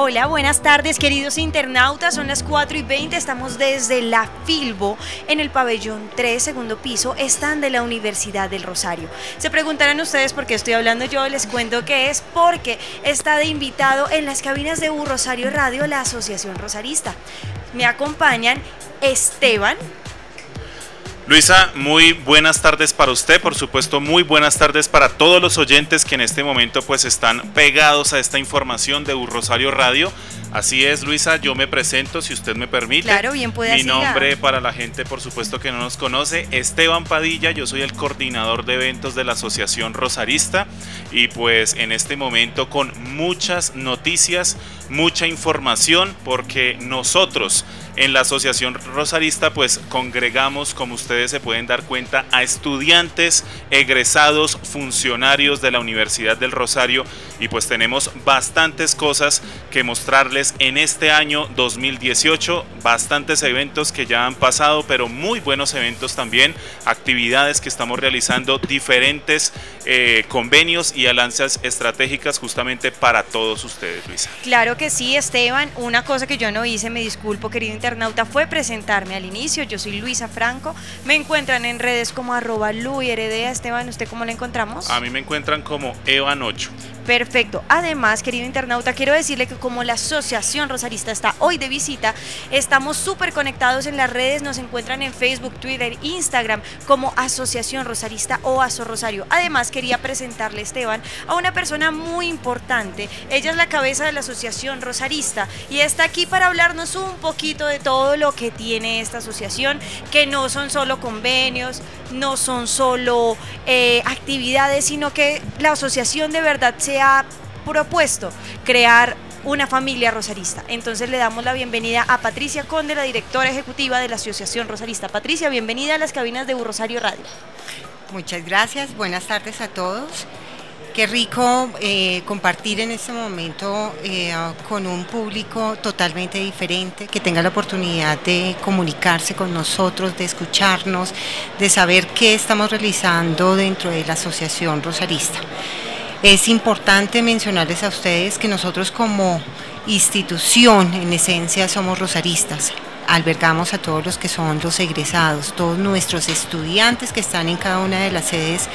Hola, buenas tardes queridos internautas, son las 4 y 20, estamos desde la Filbo en el pabellón 3, segundo piso, están de la Universidad del Rosario. Se preguntarán ustedes por qué estoy hablando yo, les cuento que es porque está de invitado en las cabinas de U Rosario Radio la Asociación Rosarista. Me acompañan Esteban, Luisa, muy buenas tardes para usted, por supuesto, muy buenas tardes para todos los oyentes que en este momento pues están pegados a esta información de Rosario Radio. Así es, Luisa, yo me presento, si usted me permite. Claro, bien puede Mi nombre para la gente, por supuesto, que no nos conoce, Esteban Padilla, yo soy el coordinador de eventos de la Asociación Rosarista y pues en este momento con muchas noticias, mucha información, porque nosotros en la Asociación Rosarista pues congregamos, como ustedes se pueden dar cuenta, a estudiantes, egresados, funcionarios de la Universidad del Rosario y pues tenemos bastantes cosas que mostrarles en este año 2018, bastantes eventos que ya han pasado, pero muy buenos eventos también, actividades que estamos realizando, diferentes eh, convenios y alianzas estratégicas justamente para todos ustedes, Luisa. Claro que sí, Esteban, una cosa que yo no hice, me disculpo querido internauta, fue presentarme al inicio, yo soy Luisa Franco, me encuentran en redes como arroba Heredea, Esteban, ¿usted cómo la encontramos? A mí me encuentran como Evan8. Perfecto. Además, querido internauta, quiero decirle que como la Asociación Rosarista está hoy de visita, estamos súper conectados en las redes, nos encuentran en Facebook, Twitter, Instagram como Asociación Rosarista o Aso Rosario. Además, quería presentarle, Esteban, a una persona muy importante. Ella es la cabeza de la Asociación Rosarista y está aquí para hablarnos un poquito de todo lo que tiene esta asociación, que no son solo convenios, no son solo eh, actividades, sino que la asociación de verdad se ha propuesto crear una familia rosarista. Entonces le damos la bienvenida a Patricia Conde, la directora ejecutiva de la Asociación Rosarista. Patricia, bienvenida a las cabinas de Rosario Radio. Muchas gracias, buenas tardes a todos. Qué rico eh, compartir en este momento eh, con un público totalmente diferente, que tenga la oportunidad de comunicarse con nosotros, de escucharnos, de saber qué estamos realizando dentro de la Asociación Rosarista. Es importante mencionarles a ustedes que nosotros como institución, en esencia, somos rosaristas. Albergamos a todos los que son los egresados, todos nuestros estudiantes que están en cada una de las sedes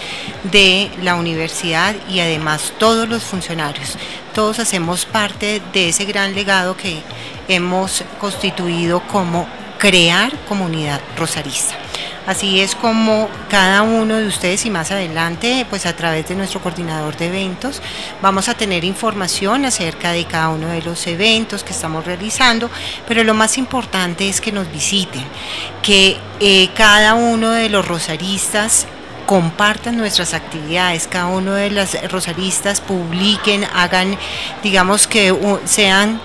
de la universidad y además todos los funcionarios. Todos hacemos parte de ese gran legado que hemos constituido como crear comunidad rosarista. Así es como cada uno de ustedes y más adelante, pues a través de nuestro coordinador de eventos, vamos a tener información acerca de cada uno de los eventos que estamos realizando, pero lo más importante es que nos visiten, que eh, cada uno de los rosaristas compartan nuestras actividades, cada uno de las rosaristas publiquen, hagan, digamos que sean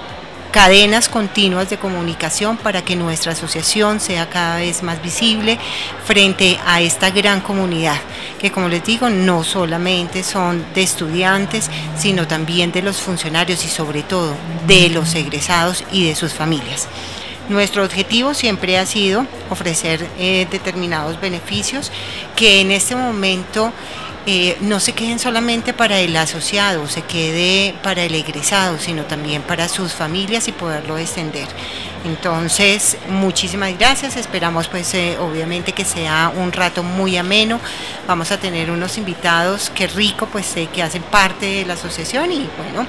cadenas continuas de comunicación para que nuestra asociación sea cada vez más visible frente a esta gran comunidad, que como les digo, no solamente son de estudiantes, sino también de los funcionarios y sobre todo de los egresados y de sus familias. Nuestro objetivo siempre ha sido ofrecer eh, determinados beneficios que en este momento eh, no se queden solamente para el asociado, se quede para el egresado, sino también para sus familias y poderlo extender. Entonces, muchísimas gracias, esperamos pues eh, obviamente que sea un rato muy ameno, vamos a tener unos invitados que rico pues que hacen parte de la asociación y bueno,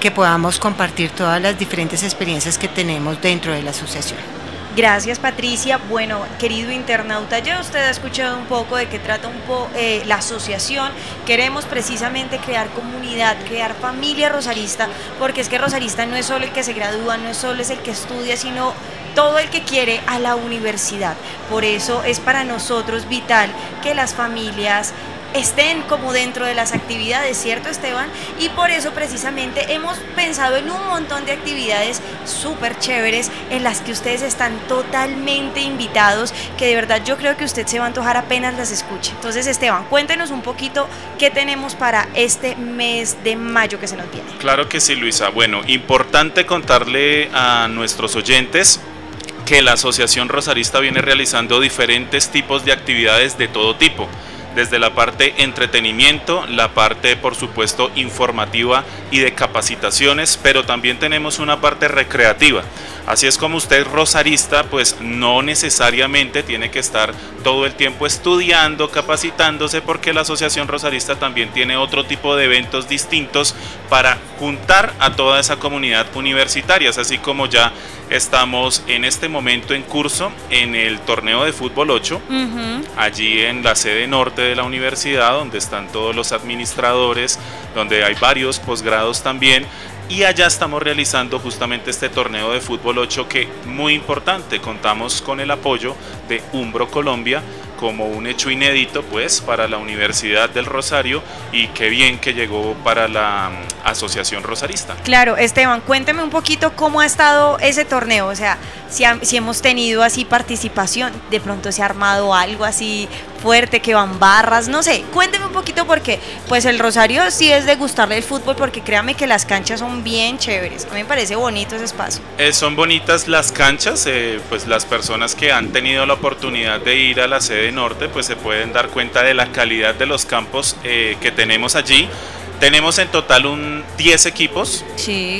que podamos compartir todas las diferentes experiencias que tenemos dentro de la asociación. Gracias Patricia. Bueno, querido internauta, ya usted ha escuchado un poco de qué trata un po eh, la asociación. Queremos precisamente crear comunidad, crear familia rosarista, porque es que rosarista no es solo el que se gradúa, no es solo es el que estudia, sino todo el que quiere a la universidad. Por eso es para nosotros vital que las familias estén como dentro de las actividades, ¿cierto Esteban? Y por eso precisamente hemos pensado en un montón de actividades súper chéveres en las que ustedes están totalmente invitados, que de verdad yo creo que usted se va a antojar apenas las escuche. Entonces Esteban, cuéntenos un poquito qué tenemos para este mes de mayo que se nos viene. Claro que sí, Luisa. Bueno, importante contarle a nuestros oyentes que la Asociación Rosarista viene realizando diferentes tipos de actividades de todo tipo desde la parte entretenimiento, la parte por supuesto informativa y de capacitaciones, pero también tenemos una parte recreativa. Así es como usted rosarista, pues no necesariamente tiene que estar todo el tiempo estudiando, capacitándose, porque la Asociación Rosarista también tiene otro tipo de eventos distintos para juntar a toda esa comunidad universitaria, así como ya estamos en este momento en curso en el torneo de fútbol 8, allí en la sede norte de la universidad, donde están todos los administradores, donde hay varios posgrados también y allá estamos realizando justamente este torneo de fútbol 8 que muy importante, contamos con el apoyo de Umbro Colombia como un hecho inédito pues para la Universidad del Rosario y qué bien que llegó para la mm, Asociación Rosarista. Claro, Esteban, cuénteme un poquito cómo ha estado ese torneo, o sea, si, si hemos tenido así participación, de pronto se ha armado algo así fuerte, que van barras, no sé, cuénteme un poquito porque pues el Rosario sí es de gustarle el fútbol porque créame que las canchas son bien chéveres, a mí me parece bonito ese espacio. Eh, son bonitas las canchas, eh, pues las personas que han tenido la oportunidad de ir a la sede norte pues se pueden dar cuenta de la calidad de los campos eh, que tenemos allí. Tenemos en total un 10 equipos,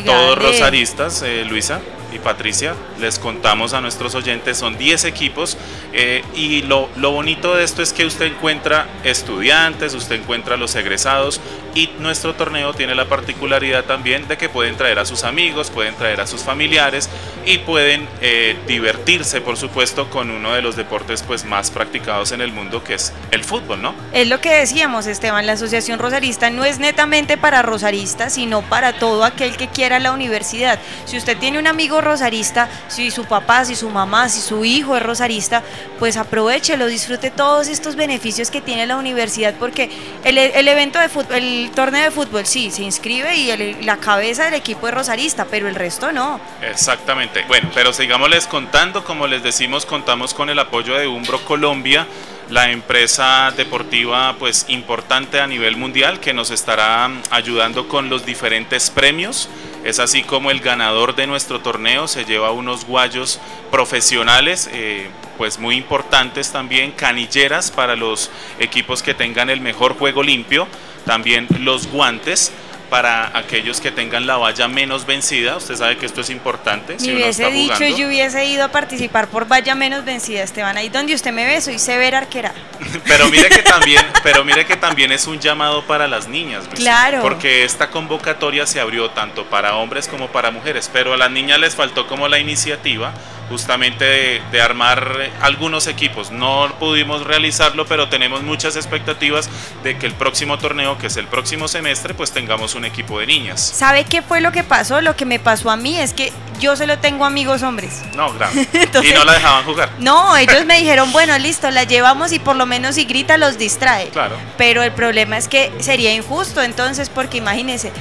todos rosaristas, Luisa y Patricia, les contamos a nuestros oyentes, son 10 equipos eh, y lo, lo, bonito de esto es que usted encuentra estudiantes, usted encuentra los egresados y nuestro torneo tiene la particularidad también de que pueden traer a sus amigos, pueden traer a sus familiares y pueden eh, divertirse por supuesto con uno de los deportes pues más practicados en el mundo que es el fútbol, ¿no? Es lo que decíamos Esteban, la Asociación Rosarista no es netamente para rosaristas, sino para todo aquel que quiera la universidad. Si usted tiene un amigo rosarista, si su papá, si su mamá, si su hijo es rosarista, pues aprovechelo, disfrute todos estos beneficios que tiene la universidad, porque el, evento de fútbol, el torneo de fútbol sí, se inscribe y la cabeza del equipo es rosarista, pero el resto no. Exactamente. Bueno, pero sigámosles contando, como les decimos, contamos con el apoyo de Umbro Colombia la empresa deportiva pues importante a nivel mundial que nos estará ayudando con los diferentes premios. Es así como el ganador de nuestro torneo se lleva unos guayos profesionales, eh, pues muy importantes también, canilleras para los equipos que tengan el mejor juego limpio, también los guantes para aquellos que tengan la valla menos vencida. Usted sabe que esto es importante. Si hubiese dicho, yo hubiese ido a participar por valla menos vencida, Esteban. Ahí donde usted me ve, soy severa arquera. pero mire que también, pero mire que también es un llamado para las niñas. Claro. Porque esta convocatoria se abrió tanto para hombres como para mujeres, pero a las niñas les faltó como la iniciativa justamente de, armar algunos equipos. No pudimos realizarlo, pero tenemos muchas expectativas de que el próximo torneo, que es el próximo semestre, pues tengamos un equipo de niñas. ¿Sabe qué fue lo que pasó? Lo que me pasó a mí es que yo solo tengo amigos hombres. No, grave. y no la dejaban jugar. No, ellos me dijeron, bueno, listo, la llevamos y por lo menos si grita los distrae. Claro. Pero el problema es que sería injusto entonces, porque imagínense,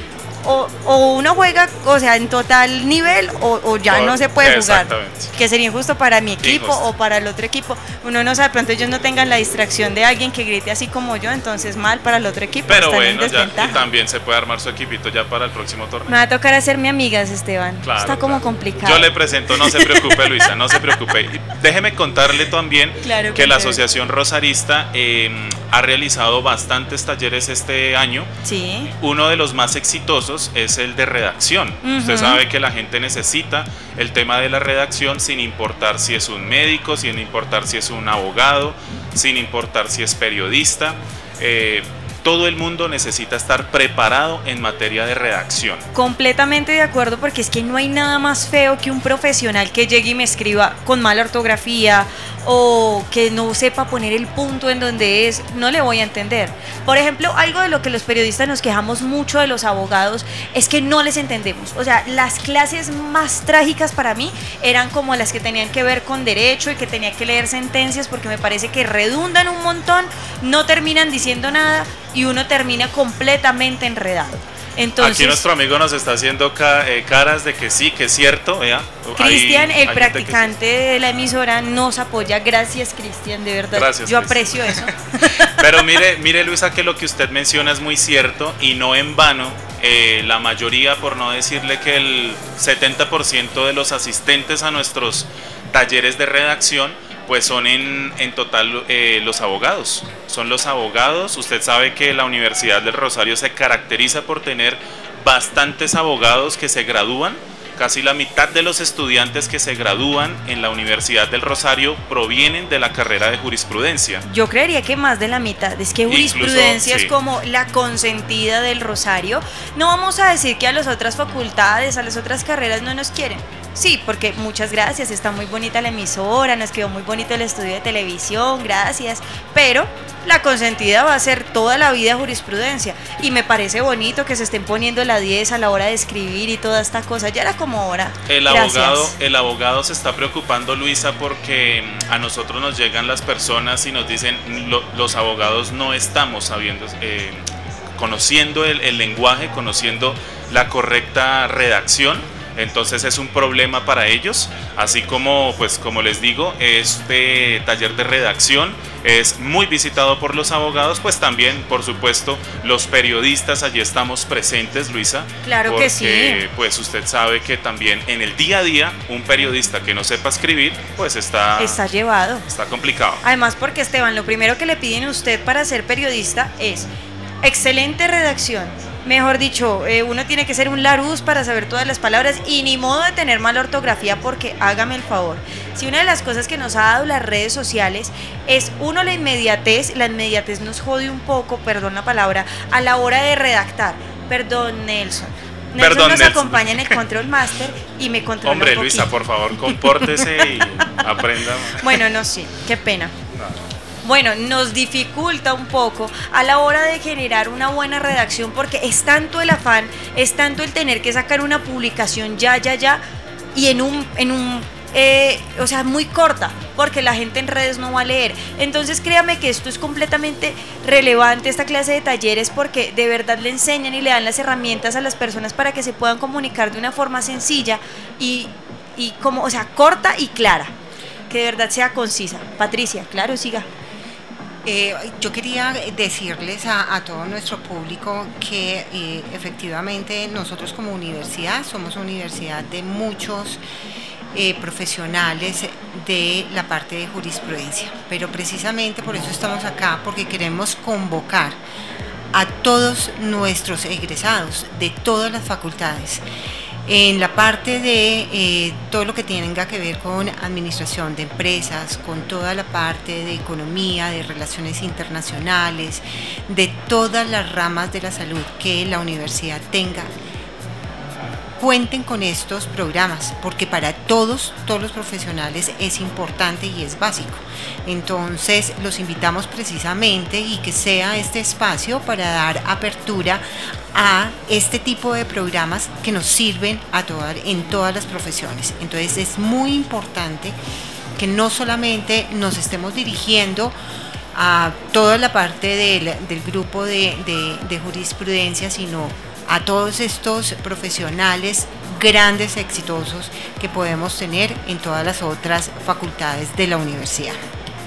o, uno juega, o sea, en total nivel, o, ya no se puede jugar. Que sería injusto para mi equipo o para el otro equipo. Uno no sabe, pronto ellos no tengan la distracción de alguien que grite así como yo, entonces mal para el otro equipo. Pero bueno, y también se puede armar su equipito ya para el próximo torneo. Me va a tocar hacer mi amigas, Esteban. Está como complicado. Yo le presento, no se preocupe, Luisa, no se preocupe. Déjeme contarle también que, la Asociación Rosarista em, ha realizado bastantes talleres este año. Sí. Uno de los más exitosos es el de redacción. Usted sabe que la gente necesita el tema de la redacción sin importar si es un médico, sin importar si es un abogado, sin importar si es periodista. Eh, todo el mundo necesita estar preparado en materia de redacción. Completamente de acuerdo porque es que no hay nada más feo que un profesional que llegue y me escriba con mala ortografía o que no sepa poner el punto en donde es, no le voy a entender. Por ejemplo, algo de lo que los periodistas nos quejamos mucho de los abogados es que no les entendemos. O sea, las clases más trágicas para mí eran como las que tenían que ver con derecho y que tenía que leer sentencias porque me parece que redundan un montón, no terminan diciendo nada y uno termina completamente enredado. Entonces, Aquí nuestro amigo nos está haciendo eh, caras de que sí, que es cierto. Cristian, el practicante de la emisora, nos apoya. Gracias, Cristian, de verdad. Gracias, Yo aprecio eso. Pero mire, mire, Luisa, que lo que usted menciona es muy cierto y no en vano. Eh, la mayoría, por no decirle que el 70% de los asistentes a nuestros talleres de redacción, pues son en, en total eh, los abogados. Son los abogados. Usted sabe que la Universidad del Rosario se caracteriza por tener bastantes abogados que se gradúan. Casi la mitad de los estudiantes que se gradúan en la Universidad del Rosario provienen de la carrera de jurisprudencia. Yo creería que más de la mitad. Es que jurisprudencia es como la consentida del Rosario. No vamos a decir que a las otras facultades, a las otras carreras no nos quieren Sí, porque muchas gracias, está muy bonita la emisora, nos quedó muy bonito el estudio de televisión, gracias, pero la consentida va a ser toda la vida jurisprudencia y me parece bonito que se estén poniendo la 10 a la hora de escribir y toda esta cosa, ya era como hora. El abogado, el abogado se está preocupando, Luisa, porque a nosotros nos llegan las personas y nos dicen los abogados no estamos sabiendo, eh, conociendo el lenguaje, conociendo la correcta redacción entonces es un problema para ellos, así como pues como les digo, este taller de redacción es muy visitado por los abogados, pues también, por supuesto, los periodistas allí estamos presentes, Luisa. Claro que sí. Pues usted sabe que también en el día a día un periodista que no sepa escribir, pues está está llevado. Está complicado. Además, porque Esteban, lo primero que le piden a usted para ser periodista es excelente redacción mejor dicho, eh, uno tiene que ser un laruz para saber todas las palabras y ni modo de tener mala ortografía porque hágame el favor. Si una de las cosas que nos ha dado las redes sociales es uno la inmediatez, la inmediatez nos jode un poco, perdón la palabra, a la hora de redactar. Perdón, Nelson. Nelson nos acompaña en el Control Master y me controla Hombre, Luisa, por favor, compórtese y aprenda. Bueno, no, sí, qué pena bueno, nos dificulta un poco a la hora de generar una buena redacción porque es tanto el afán, es tanto el tener que sacar una publicación ya, ya, ya y en un, en un eh, o sea, muy corta, porque la gente en redes no va a leer. Entonces créame que esto es completamente relevante, esta clase de talleres, porque de verdad le enseñan y le dan las herramientas a las personas para que se puedan comunicar de una forma sencilla y, y como, o sea, corta y clara, que de verdad sea concisa. Patricia, claro, siga. Eh, yo quería decirles a, todo nuestro público que eh, efectivamente nosotros como universidad somos universidad de muchos eh, profesionales de la parte de jurisprudencia, pero precisamente por eso estamos acá, porque queremos convocar a todos nuestros egresados de todas las facultades en la parte de eh, todo lo que tenga que ver con administración de empresas, con toda la parte de economía, de relaciones internacionales, de todas las ramas de la salud que la universidad tenga cuenten con estos programas, porque para todos, todos los profesionales es importante y es básico. Entonces, los invitamos precisamente y que sea este espacio para dar apertura a este tipo de programas que nos sirven a todas, en todas las profesiones. Entonces, es muy importante que no solamente nos estemos dirigiendo a toda la parte del, grupo de jurisprudencia, sino a todos estos profesionales grandes, exitosos que podemos tener en todas las otras facultades de la universidad.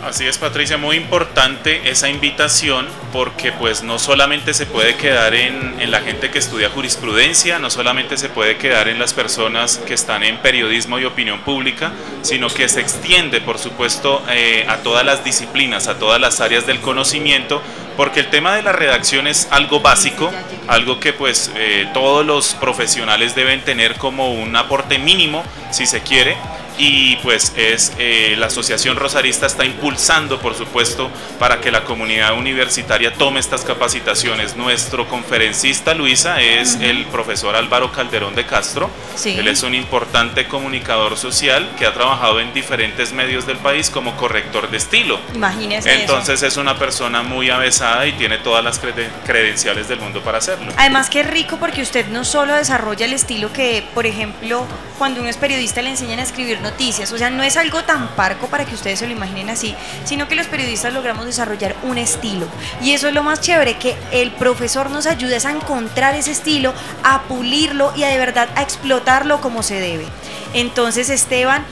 Así es, Patricia, muy importante esa invitación porque pues no solamente se puede quedar en, la gente que estudia jurisprudencia, no solamente se puede quedar en las personas que están en periodismo y opinión pública, sino que se extiende, por supuesto, eh, a todas las disciplinas, a todas las áreas del conocimiento, porque el tema de la redacción es algo básico, algo que pues eh, todos los profesionales deben tener como un aporte mínimo, si se quiere, y pues es eh, la Asociación Rosarista está impulsando, por supuesto, para que la comunidad universitaria tome estas capacitaciones. Nuestro conferencista, Luisa, es el profesor Álvaro Calderón de Castro. Él es un importante comunicador social que ha trabajado en diferentes medios del país como corrector de estilo. Imagínese. Entonces es una persona muy avesada y tiene todas las credenciales del mundo para hacerlo. Además que es rico porque usted no solo desarrolla el estilo que, por ejemplo, cuando uno es periodista le enseñan a escribir noticias, o sea, no es algo tan parco para que ustedes se lo imaginen así, sino que los periodistas logramos desarrollar un estilo. Y eso es lo más chévere, que el profesor nos ayuda a encontrar ese estilo, a pulirlo y a de verdad a explotarlo como se debe. Entonces, Esteban,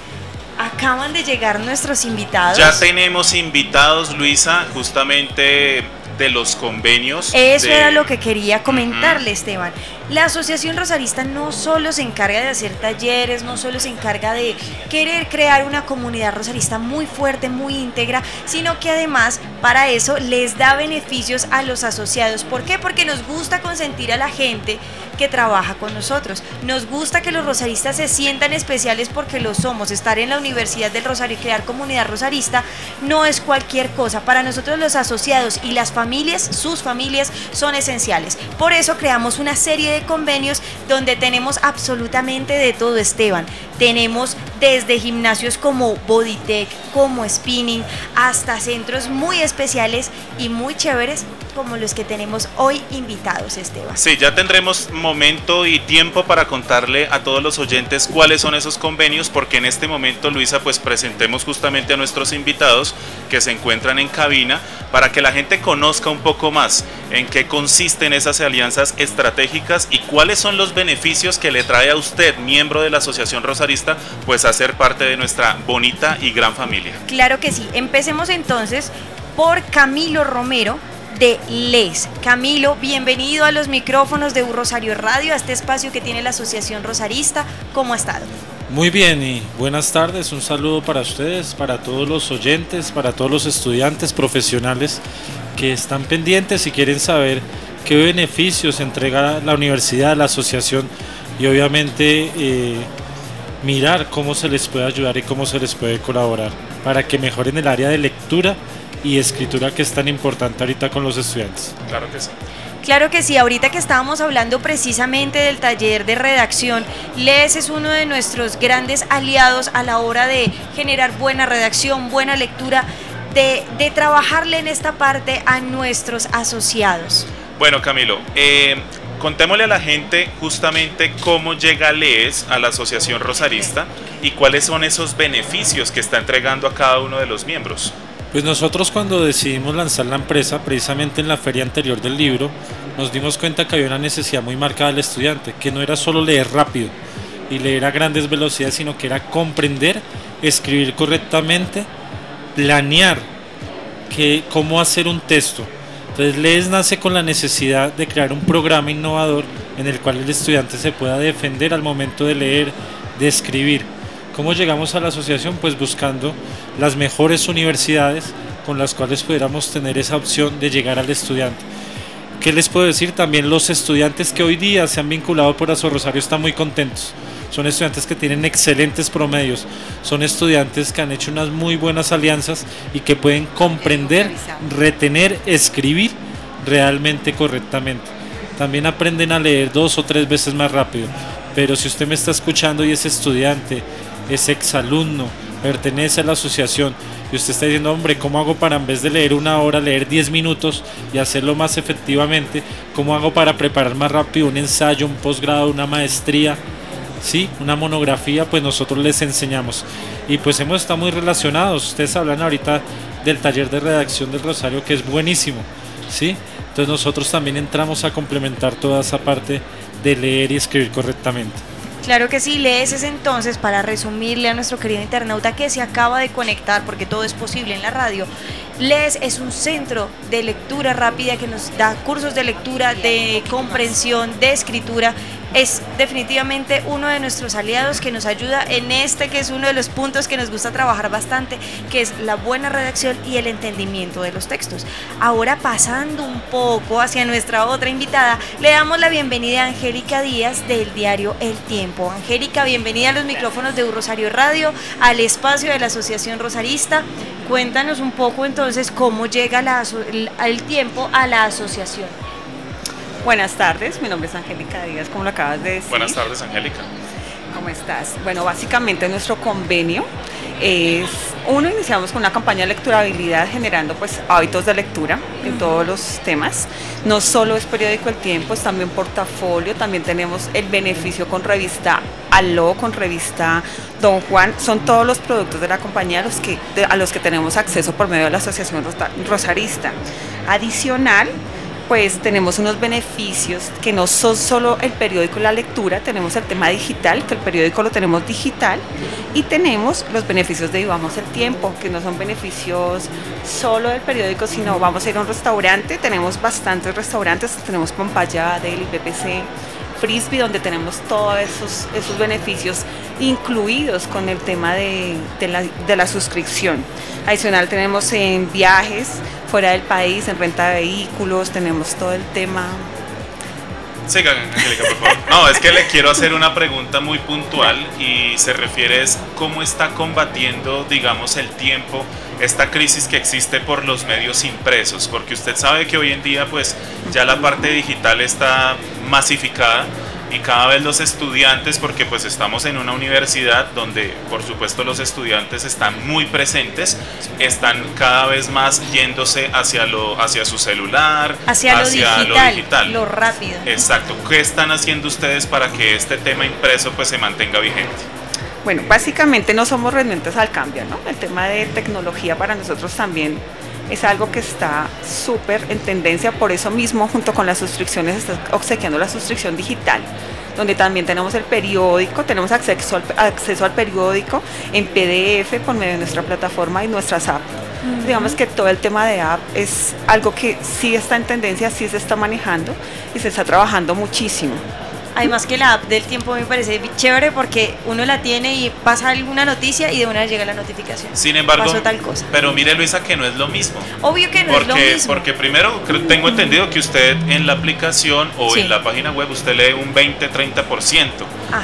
acaban de llegar nuestros invitados. Ya tenemos invitados, Luisa, justamente de los convenios. Eso era lo que quería comentarle, Esteban. La Asociación Rosarista no solo se encarga de hacer talleres, no solo se encarga de querer crear una comunidad rosarista muy fuerte, muy íntegra, sino que además para eso les da beneficios a los asociados. ¿Por qué? Porque nos gusta consentir a la gente que trabaja con nosotros. Nos gusta que los rosaristas se sientan especiales porque lo somos. Estar en la Universidad del Rosario y crear comunidad rosarista no es cualquier cosa. Para nosotros los asociados y las familias, sus familias, son esenciales. Por eso creamos una serie de convenios donde tenemos absolutamente de todo, Esteban. Tenemos desde gimnasios como Bodytech, como Spinning, hasta centros muy especiales y muy chéveres como los que tenemos hoy invitados, Esteban. Sí, ya tendremos momento y tiempo para contarle a todos los oyentes cuáles son esos convenios, porque en este momento, Luisa, pues presentemos justamente a nuestros invitados que se encuentran en cabina para que la gente conozca un poco más en qué consisten esas alianzas estratégicas y cuáles son los beneficios que le trae a usted, miembro de la Asociación Rosarista, pues a ser parte de nuestra bonita y gran familia. Claro que sí. Empecemos entonces por Camilo Romero, de Les. Camilo, bienvenido a los micrófonos de Rosario Radio, a este espacio que tiene la Asociación Rosarista. ¿Cómo ha estado? Muy bien y buenas tardes. Un saludo para ustedes, para todos los oyentes, para todos los estudiantes profesionales que están pendientes y quieren saber qué beneficios entrega la universidad, la asociación y obviamente eh, mirar cómo se les puede ayudar y cómo se les puede colaborar para que mejoren el área de lectura y escritura que es tan importante ahorita con los estudiantes. Claro que sí. Claro que sí, ahorita que estábamos hablando precisamente del taller de redacción, Les es uno de nuestros grandes aliados a la hora de generar buena redacción, buena lectura, de, de trabajarle en esta parte a nuestros asociados. Bueno, Camilo, eh, contémosle a la gente justamente cómo llega LES a la Asociación Rosarista y cuáles son esos beneficios que está entregando a cada uno de los miembros. Pues nosotros cuando decidimos lanzar la empresa, precisamente en la feria anterior del libro, nos dimos cuenta que había una necesidad muy marcada del estudiante, que no era solo leer rápido y leer a grandes velocidades, sino que era comprender, escribir correctamente, planear que, cómo hacer un texto. Entonces LES nace con la necesidad de crear un programa innovador en el cual el estudiante se pueda defender al momento de leer, de escribir ¿Cómo llegamos a la asociación? Pues buscando las mejores universidades con las cuales pudiéramos tener esa opción de llegar al estudiante. ¿Qué les puedo decir? También los estudiantes que hoy día se han vinculado por Aso Rosario están muy contentos. Son estudiantes que tienen excelentes promedios, son estudiantes que han hecho unas muy buenas alianzas y que pueden comprender, retener, escribir realmente correctamente. También aprenden a leer dos o tres veces más rápido. Pero si usted me está escuchando y es estudiante, es exalumno, pertenece a la asociación y usted está diciendo, hombre, ¿cómo hago para en vez de leer una hora, leer 10 minutos y hacerlo más efectivamente? ¿Cómo hago para preparar más rápido un ensayo, un posgrado, una maestría? Sí, una monografía, pues nosotros les enseñamos. Y pues hemos estado muy relacionados. Ustedes hablan ahorita del taller de redacción del Rosario, que es buenísimo. ¿sí? Entonces nosotros también entramos a complementar toda esa parte de leer y escribir correctamente. Claro que sí, lees ese entonces para resumirle a nuestro querido internauta que se acaba de conectar, porque todo es posible en la radio. LES es un centro de lectura rápida que nos da cursos de lectura, de comprensión, de escritura es definitivamente uno de nuestros aliados que nos ayuda en este que es uno de los puntos que nos gusta trabajar bastante, que es la buena redacción y el entendimiento de los textos. Ahora pasando un poco hacia nuestra otra invitada, le damos la bienvenida a Angélica Díaz del diario El Tiempo. Angélica, bienvenida a los micrófonos de Rosario Radio, al espacio de la Asociación Rosarista. Cuéntanos un poco entonces cómo llega el tiempo a la asociación. Buenas tardes, mi nombre es Angélica Díaz, como lo acabas de decir. Buenas tardes, Angélica. ¿Cómo estás? Bueno, básicamente nuestro convenio es, uno, iniciamos con una campaña de lecturabilidad generando pues hábitos de lectura en todos los temas. No solo es periódico El Tiempo, es también portafolio, también tenemos el beneficio con revista Aló, con revista Don Juan. Son todos los productos de la compañía a los que, a los que tenemos acceso por medio de la Asociación Rosarista. Adicional, pues tenemos unos beneficios que no son solo el periódico y la lectura, tenemos el tema digital, que el periódico lo tenemos digital, y tenemos los beneficios de Vivamos el Tiempo, que no son beneficios solo del periódico, sino vamos a ir a un restaurante, tenemos bastantes restaurantes, tenemos Pompaya, del IPPC, Frisbee, donde tenemos todos esos, esos beneficios incluidos con el tema de, la, de la suscripción. Adicional tenemos en viajes fuera del país, en renta de vehículos, tenemos todo el tema Sigan, Angélica, por favor. No, es que le quiero hacer una pregunta muy puntual y se refiere es cómo está combatiendo, digamos, el tiempo esta crisis que existe por los medios impresos, porque usted sabe que hoy en día pues ya la parte digital está masificada y cada vez los estudiantes, porque pues estamos en una universidad donde por supuesto los estudiantes están muy presentes, están cada vez más yéndose hacia, lo, hacia su celular, hacia, lo, digital, lo, digital, lo rápido. Exacto. ¿Qué están haciendo ustedes para que este tema impreso pues se mantenga vigente? Bueno, básicamente no somos renuentes al cambio, ¿no? El tema de tecnología para nosotros también es algo que está súper en tendencia, por eso mismo junto con las suscripciones está obsequiando la suscripción digital, donde también tenemos el periódico, tenemos acceso al, acceso al periódico en PDF por medio de nuestra plataforma y nuestras apps. Digamos que todo el tema de app es algo que sí está en tendencia, sí se está manejando y se está trabajando muchísimo. Además que la app del tiempo me parece chévere porque uno la tiene y pasa alguna noticia y de una vez llega la notificación. Sin embargo, Pasó tal cosa. pero mire Luisa que no es lo mismo. Obvio que no porque, es lo mismo. Porque primero tengo entendido que usted en la aplicación o en la página web usted lee un 20-30%.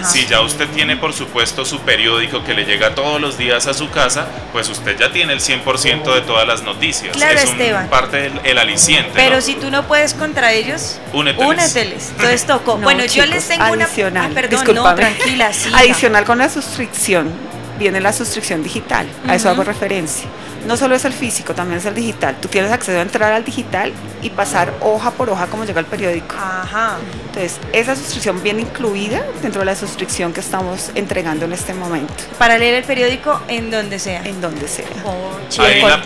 Si ya usted tiene por supuesto su periódico que le llega todos los días a su casa, pues usted ya tiene el 100% de todas las noticias. Claro, es Esteban. parte del aliciente. Pero si tú no puedes contra ellos, úneteles. úneteles. Entonces tocó. bueno, yo les tengo adicional, una... Ah, perdón, no, tranquila, sí. Adicional con la suscripción, viene la suscripción digital. A eso hago referencia no solo es el físico, también es el digital. Tú tienes acceso a entrar al digital y pasar hoja por hoja como llega el periódico. Ajá. Entonces, esa suscripción viene incluida dentro de la suscripción que estamos entregando en este momento. Para leer el periódico en donde sea. En donde sea. Oh,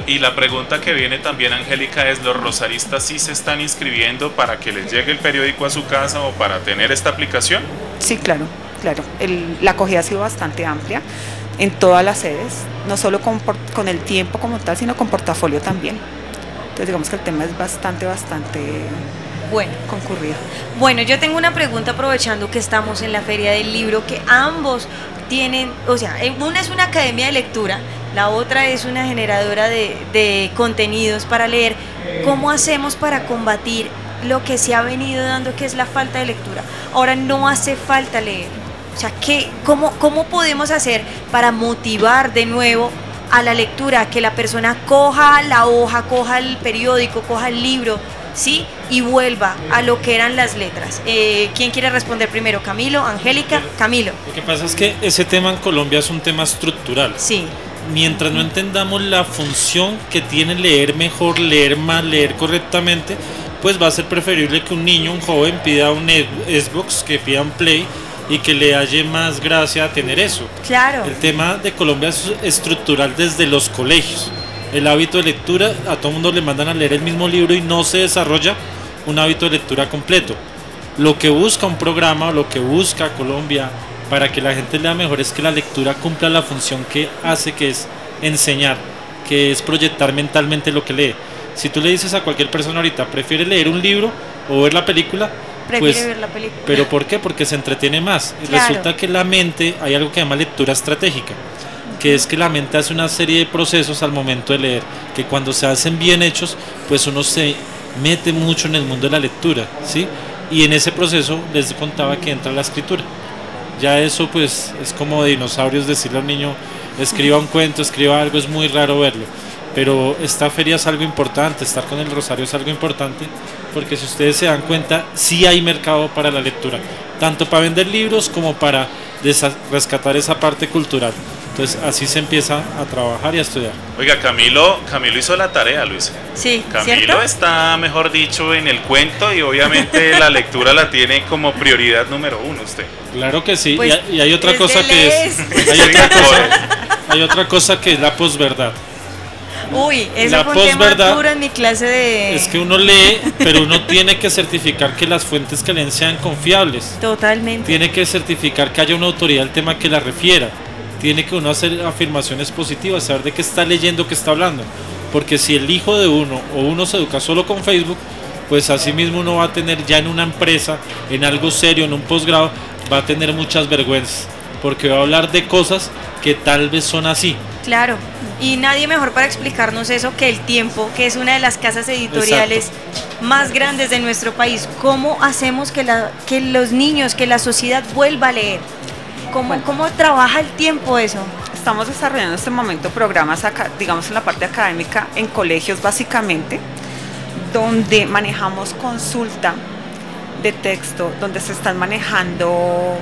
y la pregunta que viene también, Angélica, es, ¿los rosaristas sí se están inscribiendo para que les llegue el periódico a su casa o para tener esta aplicación? Sí, claro, claro. la acogida ha sido bastante amplia en todas las sedes, no solo con, con el tiempo como tal, sino con portafolio también. Entonces digamos que el tema es bastante, bastante bueno. concurrido. Bueno, yo tengo una pregunta aprovechando que estamos en la feria del libro, que ambos tienen, o sea, una es una academia de lectura, la otra es una generadora de, de contenidos para leer. ¿Cómo hacemos para combatir lo que se ha venido dando, que es la falta de lectura? Ahora no hace falta leer o sea, ¿qué, cómo, ¿cómo podemos hacer para motivar de nuevo a la lectura, que la persona coja la hoja, coja el periódico, coja el libro, ¿sí? Y vuelva a lo que eran las letras. Eh, ¿Quién quiere responder primero? ¿Camilo? ¿Angélica? Camilo. Lo que pasa es que ese tema en Colombia es un tema estructural. Sí. Mientras no entendamos la función que tiene leer mejor, leer más, leer correctamente, pues va a ser preferible que un niño, un joven pida un Xbox, que pida un Play, y que le halle más gracia tener eso. Claro. El tema de Colombia es estructural desde los colegios. El hábito de lectura, a todo mundo le mandan a leer el mismo libro y no se desarrolla un hábito de lectura completo. Lo que busca un programa, lo que busca Colombia para que la gente lea mejor es que la lectura cumpla la función que hace, que es enseñar, que es proyectar mentalmente lo que lee. Si tú le dices a cualquier persona ahorita, prefiere leer un libro o ver la película, Prefiere Pues, ver la película. ¿Pero por qué? Porque se entretiene más. Claro. Resulta que la mente, hay algo que se llama lectura estratégica, que es que la mente hace una serie de procesos al momento de leer, que cuando se hacen bien hechos, pues uno se mete mucho en el mundo de la lectura, ¿sí? Y en ese proceso les contaba que entra la escritura. Ya eso pues es como de dinosaurios decirle a un niño, escriba un cuento, escriba algo, es muy raro verlo. Pero esta feria es algo importante, estar con el Rosario es algo importante, porque si ustedes se dan cuenta, sí hay mercado para la lectura, tanto para vender libros como para rescatar esa parte cultural. Entonces así se empieza a trabajar y a estudiar. Oiga, Camilo, Camilo hizo la tarea, Luis. Sí, Camilo ¿cierto? está, mejor dicho, en el cuento y obviamente la lectura la tiene como prioridad número uno usted. Claro que sí, y Pues, hay- y, hay otra desde cosa que es, hay otra cosa, hay otra cosa que es la posverdad. Uy, eso La fue un tema duro en mi clase de... Es que uno lee, pero uno tiene que certificar que las fuentes que leen sean confiables. Totalmente. Tiene que certificar que haya una autoridad del tema que la refiera. Tiene que uno hacer afirmaciones positivas, saber de qué está leyendo, qué está hablando. Porque si el hijo de uno o uno se educa solo con Facebook, pues así mismo uno va a tener ya en una empresa, en algo serio, en un posgrado, va a tener muchas vergüenzas. Porque va a hablar de cosas que tal vez son así. Claro. Y nadie mejor para explicarnos eso que el tiempo, que es una de las casas editoriales más grandes de nuestro país. ¿Cómo hacemos que, la, que los niños, que la sociedad vuelva a leer? ¿Cómo, Bueno. ¿Cómo trabaja el tiempo eso? Estamos desarrollando en este momento programas, aca- digamos, en la parte académica, en colegios básicamente, donde manejamos consulta de texto, donde se están manejando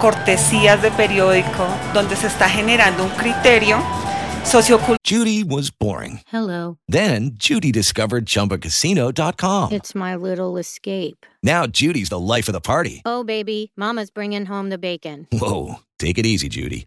cortesías de periódico, donde se está generando un criterio sociocultural. Judy was boring. Hello. Then Judy discovered ChumbaCasino.com. It's my little escape. Now Judy's the life of the party. Oh, baby, Mama's bringing home the bacon. Whoa, take it easy, Judy.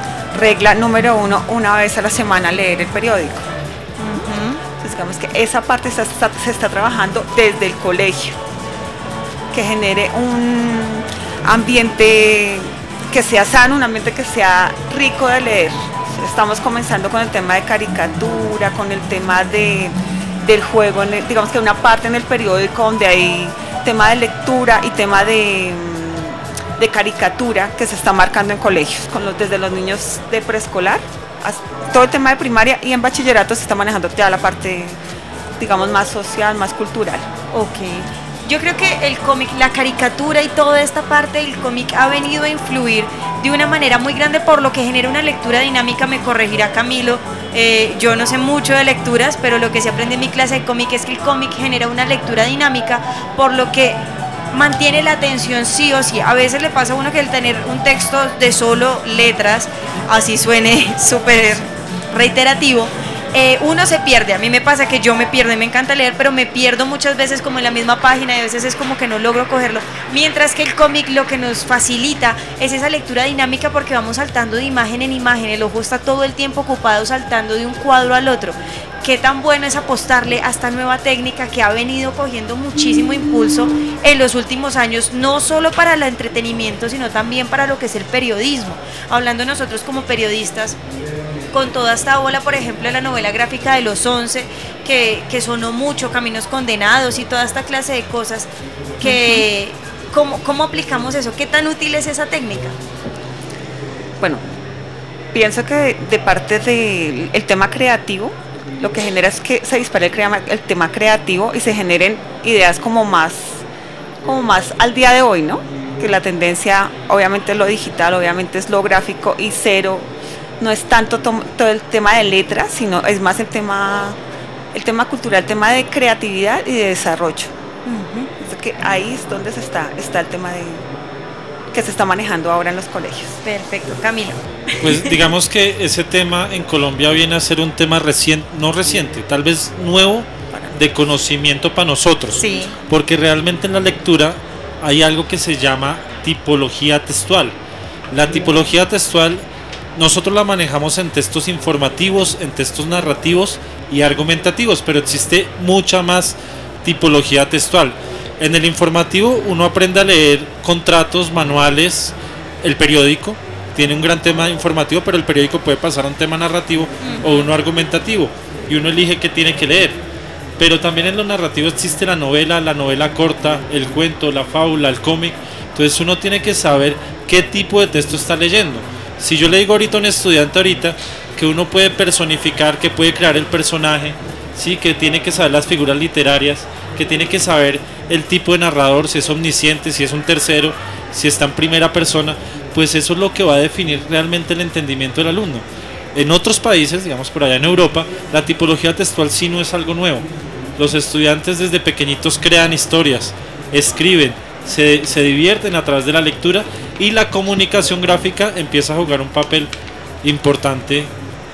regla número uno una vez a la semana leer el periódico. Entonces digamos que esa parte está- está- se está trabajando desde el colegio, que genere un ambiente que sea sano, un ambiente que sea rico de leer. Estamos comenzando con el tema de caricatura, con el tema de, del juego, digamos que una parte en el periódico donde hay tema de lectura y tema de, de caricatura que se está marcando en colegios, desde los niños de preescolar, hasta- todo el tema de primaria y en bachillerato se está manejando ya la parte, digamos, más social, más cultural. Ok. Yo creo que el cómic, la caricatura y toda esta parte del cómic ha venido a influir de una manera muy grande por lo que genera una lectura dinámica, me corregirá Camilo. Eh, yo no sé mucho de lecturas, pero lo que se aprende en mi clase de cómic es que el cómic genera una lectura dinámica, por lo que mantiene la atención sí o sí. A veces le pasa a uno que el tener un texto de solo letras, así suene súper reiterativo, eh, uno se pierde. A mí me pasa que yo me pierdo y me encanta leer, pero me pierdo muchas veces como en la misma página y a veces es como que no logro cogerlo. Mientras que el cómic lo que nos facilita es esa lectura dinámica porque vamos saltando de imagen en imagen. El ojo está todo el tiempo ocupado saltando de un cuadro al otro. Qué tan bueno es apostarle a esta nueva técnica que ha venido cogiendo muchísimo impulso en los últimos años, no solo para el entretenimiento, sino también para lo que es el periodismo. Hablando nosotros como periodistas, con toda esta ola, por ejemplo, de la novela gráfica de los 11, que, que sonó mucho, Caminos Condenados y toda esta clase de cosas, que ¿cómo, ¿cómo aplicamos eso? ¿Qué tan útil es esa técnica? Bueno, pienso que de parte del el tema creativo, lo que genera es que se dispare el, el tema creativo y se generen ideas como más, como más al día de hoy, ¿no? Que la tendencia, obviamente es lo digital, obviamente es lo gráfico y cero no es tanto todo el tema de letras, sino es más el tema, el tema cultural, el tema de creatividad y de desarrollo. que ahí es donde se está, está el tema de que se está manejando ahora en los colegios. Perfecto, Camilo. Pues digamos que ese tema en Colombia viene a ser un tema reciente, no reciente, tal vez nuevo de conocimiento para nosotros. Sí. Porque realmente en la lectura hay algo que se llama tipología textual. La tipología textual nosotros la manejamos en textos informativos, en textos narrativos y argumentativos, pero existe mucha más tipología textual. En el informativo uno aprende a leer contratos, manuales, el periódico, tiene un gran tema informativo, pero el periódico puede pasar a un tema narrativo o uno argumentativo y uno elige qué tiene que leer. Pero también en lo narrativo existe la novela, la novela corta, el cuento, la fábula, el cómic. Entonces uno tiene que saber qué tipo de texto está leyendo. Si yo le digo ahorita a un estudiante ahorita que uno puede personificar, que puede crear el personaje, sí, que tiene que saber las figuras literarias, que tiene que saber el tipo de narrador, si es omnisciente, si es un tercero, si está en primera persona, pues eso es lo que va a definir realmente el entendimiento del alumno. En otros países, digamos por allá en Europa, la tipología textual sí no es algo nuevo. Los estudiantes desde pequeñitos crean historias, escriben, se, se divierten a través de la lectura y la comunicación gráfica empieza a jugar un papel importante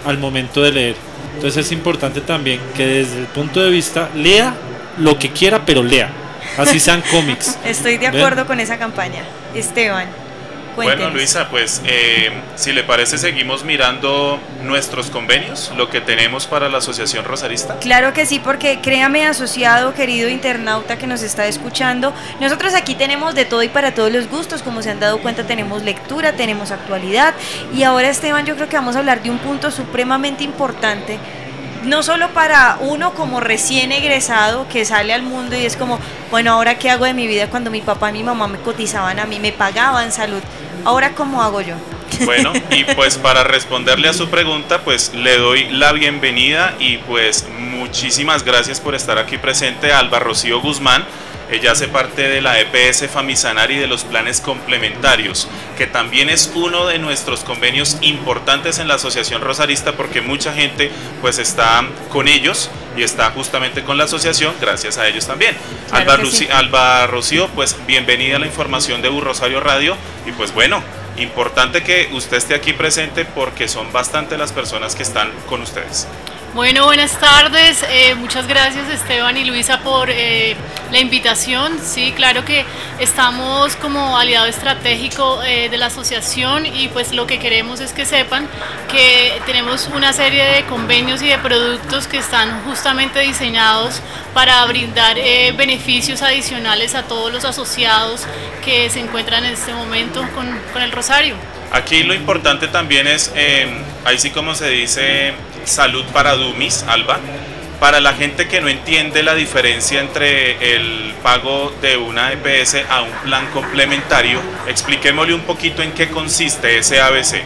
al momento de leer. Entonces es importante también que desde el punto de vista lea lo que quiera, pero lea. Así sean cómics. Estoy de acuerdo con esa campaña. Esteban. Bueno, Luisa, pues eh, si le parece, seguimos mirando nuestros convenios, lo que tenemos para la Asociación Rosarista. Claro que sí, porque créame, asociado, querido internauta que nos está escuchando, nosotros aquí tenemos de todo y para todos los gustos, como se han dado cuenta, tenemos lectura, tenemos actualidad, y ahora, Esteban, yo creo que vamos a hablar de un punto supremamente importante no solo para uno como recién egresado que sale al mundo y es como, bueno, ahora qué hago de mi vida cuando mi papá y mi mamá me cotizaban a mí, me pagaban salud, ahora cómo hago yo. Bueno, y pues para responderle a su pregunta, pues le doy la bienvenida y pues muchísimas gracias por estar aquí presente, Alba Rocío Guzmán. Ella hace parte de la EPS Famisanar y de los planes complementarios, que también es uno de nuestros convenios importantes en la Asociación Rosarista porque mucha gente pues está con ellos y está justamente con la asociación gracias a ellos también. Alba, Alba Rocío, pues bienvenida a la información de U Rosario Radio y pues bueno, importante que usted esté aquí presente porque son bastante las personas que están con ustedes. Bueno, buenas tardes. Eh, muchas gracias Esteban y Luisa por eh, la invitación. Sí, claro que estamos como aliado estratégico eh, de la asociación y pues lo que queremos es que sepan que tenemos una serie de convenios y de productos que están justamente diseñados para brindar beneficios adicionales a todos los asociados que se encuentran en este momento con, con el Rosario. Aquí lo importante también es, ahí sí como se dice, Salud para Dumis, Alba. Para la gente que no entiende la diferencia entre el pago de una EPS a un plan complementario, expliquémosle un poquito en qué consiste ese ABC.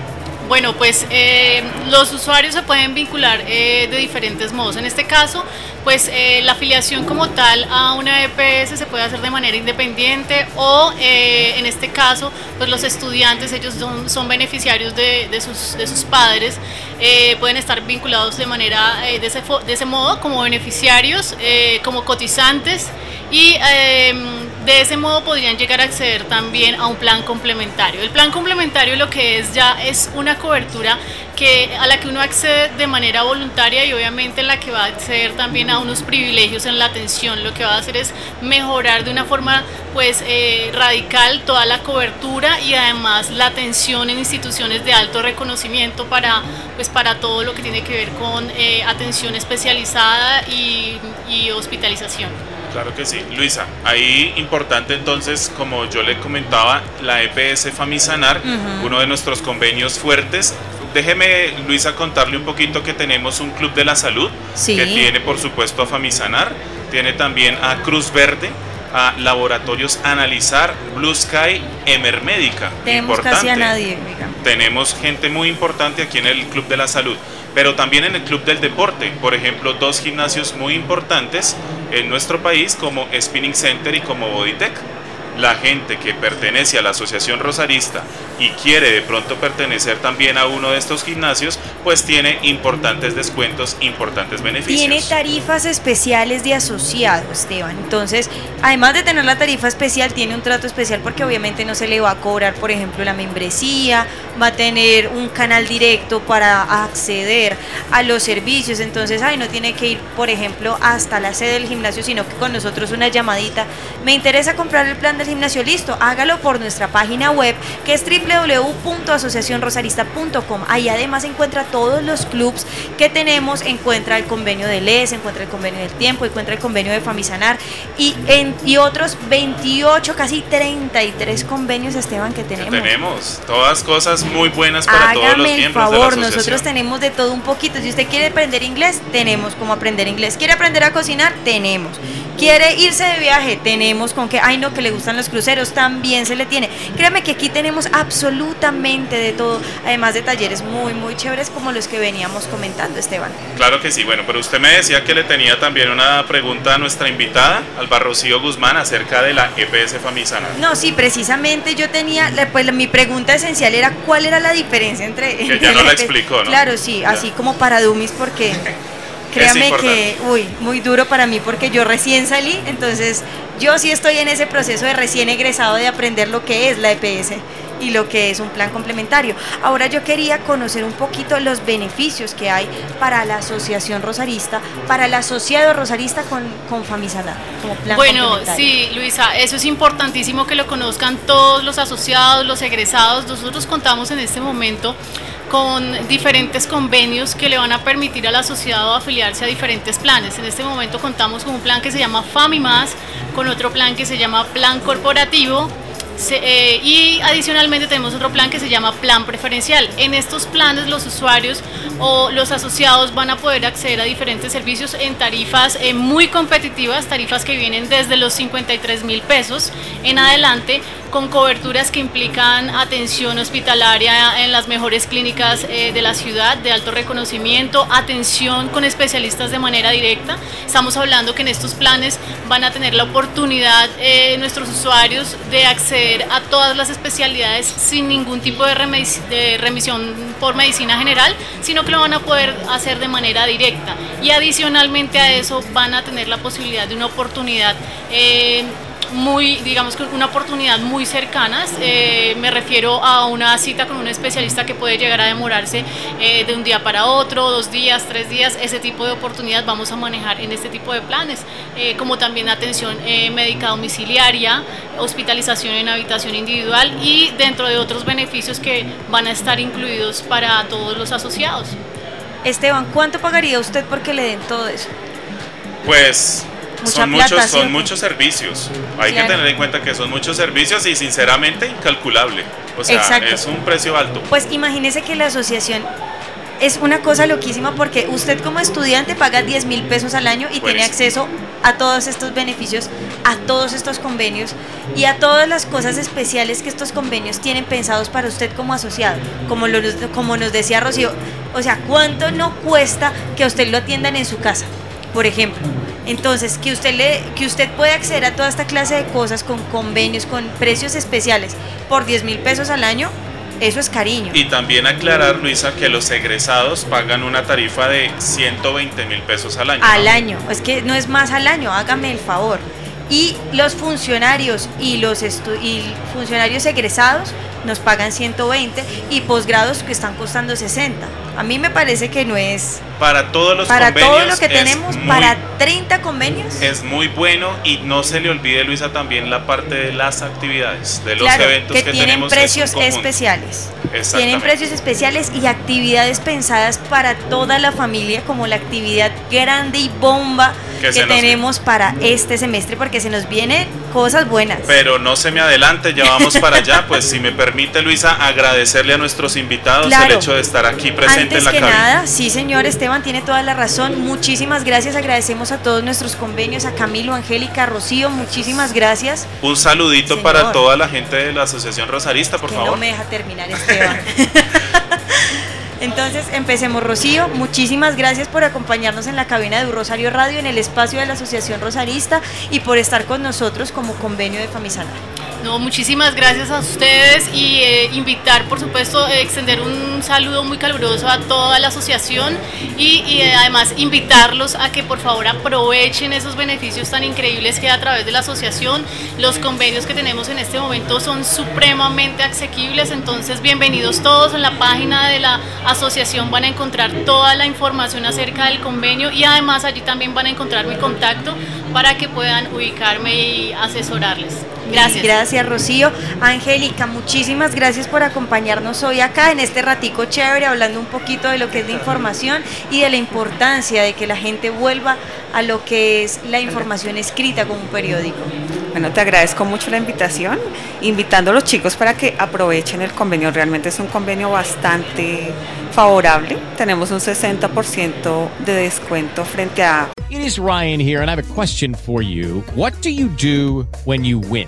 Bueno, pues eh, los usuarios se pueden vincular eh, de diferentes modos. En este caso, pues eh, la afiliación como tal a una EPS se puede hacer de manera independiente o en este caso, pues los estudiantes, ellos son, beneficiarios de, sus, de, sus, padres, pueden estar vinculados de manera, de ese, de ese modo, como beneficiarios, como cotizantes y de ese modo podrían llegar a acceder también a un plan complementario. El plan complementario lo que es ya es una cobertura que, a la que uno accede de manera voluntaria y obviamente en la que va a acceder también a unos privilegios en la atención. Lo que va a hacer es mejorar de una forma pues eh, radical toda la cobertura y además la atención en instituciones de alto reconocimiento para, pues, para todo lo que tiene que ver con eh, atención especializada y, y hospitalización. Claro que sí. Luisa, ahí importante entonces, como yo le comentaba, la EPS Famisanar, uno de nuestros convenios fuertes. Déjeme, Luisa, contarle un poquito que tenemos un club de la salud que tiene, por supuesto, a Famisanar, tiene también a Cruz Verde, a Laboratorios Analizar, Blue Sky, Emermédica. Tenemos casi a nadie, Tenemos gente muy importante aquí en el Club de la Salud pero también en el Club del Deporte, por ejemplo, dos gimnasios muy importantes en nuestro país como Spinning Center y como Bodytech. La gente que pertenece a la Asociación Rosarista y quiere de pronto pertenecer también a uno de estos gimnasios, pues tiene importantes descuentos, importantes beneficios. Tiene tarifas especiales de asociado, Esteban. Entonces, además de tener la tarifa especial, tiene un trato especial porque obviamente no se le va a cobrar, por ejemplo, la membresía, va a tener un canal directo para acceder a los servicios. Entonces, ay, no tiene que ir, por ejemplo, hasta la sede del gimnasio, sino que con nosotros una llamadita. Me interesa comprar el plan del gimnasio, listo, hágalo por nuestra página web que es www.asociacionrosarista.com. Ahí además encuentra todos los clubs que tenemos, encuentra el convenio de LES, encuentra el convenio del tiempo, encuentra el convenio de Famisanar y, en, y otros 28, casi 33 convenios, Esteban, que tenemos. Tenemos todas cosas muy buenas para todos los miembros favor, de la nosotros tenemos de todo un poquito. Si usted quiere aprender inglés, tenemos como aprender inglés. ¿Quiere aprender a cocinar? Tenemos. ¿Quiere irse de viaje? Tenemos con que, ay no, que le gustan los cruceros, también se le tiene. Créame que aquí tenemos absolutamente de todo, además de talleres muy, muy chéveres como los que veníamos comentando, Esteban. Claro que sí, bueno, pero usted me decía que le tenía también una pregunta a nuestra invitada, Alba Rocío Guzmán, acerca de la EPS Famisana. No, sí, precisamente yo tenía, pues mi pregunta esencial era cuál era la diferencia entre... Que ya no la explicó, ¿no? Claro, sí, así como para Dummies porque... Créame que, uy, muy duro para mí porque yo recién salí, entonces yo sí estoy en ese proceso de recién egresado de aprender lo que es la EPS y lo que es un plan complementario. Ahora yo quería conocer un poquito los beneficios que hay para la asociación rosarista, para el asociado rosarista con, con Famisala, como plan Bueno, sí, Luisa, eso es importantísimo que lo conozcan todos los asociados, los egresados. Nosotros contamos en este momento con diferentes convenios que le van a permitir al asociado afiliarse a diferentes planes. En este momento contamos con un plan que se llama FAMIMAS, con otro plan que se llama Plan Corporativo, eh, y adicionalmente tenemos otro plan que se llama plan preferencial. En estos planes los usuarios o los asociados van a poder acceder a diferentes servicios en tarifas eh, muy competitivas, tarifas que vienen desde los 53 mil pesos en adelante, con coberturas que implican atención hospitalaria en las mejores clínicas eh, de la ciudad, de alto reconocimiento, atención con especialistas de manera directa. Estamos hablando que en estos planes van a tener la oportunidad nuestros usuarios de acceder a todas las especialidades sin ningún tipo de, remisión por medicina general, sino que lo van a poder hacer de manera directa. Y adicionalmente a eso van a tener la posibilidad de una oportunidad. Eh, muy, digamos que una oportunidad muy cercana. Eh, me refiero a una cita con un especialista que puede llegar a demorarse eh, de un día para otro, dos días, tres días. Ese tipo de oportunidad vamos a manejar en este tipo de planes, eh, como también atención médica domiciliaria, hospitalización en habitación individual y dentro de otros beneficios que van a estar incluidos para todos los asociados. Esteban, ¿cuánto pagaría usted porque le den todo eso? Pues son muchos, son muchos servicios. Hay que tener en cuenta que son muchos servicios y sinceramente incalculable. O sea, es un precio alto. Pues imagínese que la asociación es una cosa loquísima porque usted como estudiante paga 10 mil pesos al año y tiene acceso a todos estos beneficios, a todos estos convenios y a todas las cosas especiales que estos convenios tienen pensados para usted como asociado. Como, lo, como nos decía Rocío, o sea, ¿cuánto no cuesta que a usted lo atiendan en su casa? Por ejemplo, entonces, que usted, le, que usted puede acceder a toda esta clase de cosas con convenios, con precios especiales por 10 mil pesos al año, eso es cariño. Y también aclarar, Luisa, que los egresados pagan una tarifa de 120 mil pesos al año. Al año, es que no es más al año, hágame el favor. Y los funcionarios y los y funcionarios egresados nos pagan 120 y posgrados que están costando 60. A mí me parece que no es para todos los para todo lo que tenemos para 30 convenios. Es muy bueno y no se le olvide Luisa también la parte de las actividades de los eventos que, que tienen tenemos precios especiales. Tienen precios especiales y actividades pensadas para toda la familia como la actividad grande y bomba que, tenemos para este semestre porque se nos vienen cosas buenas. Pero no se me adelante ya vamos para allá. Pues si me permite Luisa agradecerle a nuestros invitados el hecho de estar aquí presente en la que nada sí señor Esteban tiene toda la razón. Muchísimas gracias agradecemos a todos nuestros convenios a Camilo Angélica Rocío muchísimas gracias. Un saludito para toda la gente de la Asociación Rosarista por favor. no me deja terminar Esteban Entonces empecemos, Rocío. Muchísimas gracias por acompañarnos en la cabina de Rosario Radio, en el espacio de la Asociación Rosarista y por estar con nosotros como convenio de Famisanar. No, muchísimas gracias a ustedes y eh, invitar, por supuesto, eh, extender un saludo muy caluroso a toda la asociación y, eh, además invitarlos a que por favor aprovechen esos beneficios tan increíbles que a través de la asociación. Los convenios que tenemos en este momento son supremamente asequibles, entonces bienvenidos todos en la página de la asociación van a encontrar toda la información acerca del convenio y además allí también van a encontrar mi contacto para que puedan ubicarme y asesorarles. Gracias. Gracias, Rocío. Angélica, muchísimas gracias por acompañarnos hoy acá en este ratico chévere, hablando un poquito de lo que es la información y de la importancia de que la gente vuelva a lo que es la información escrita como un periódico. Bueno, te agradezco mucho la invitación, invitando a los chicos para que aprovechen el convenio. Realmente es un convenio bastante favorable. Tenemos un 60% de descuento frente a... It is Ryan here, and I have a question for you. What do you do when you win?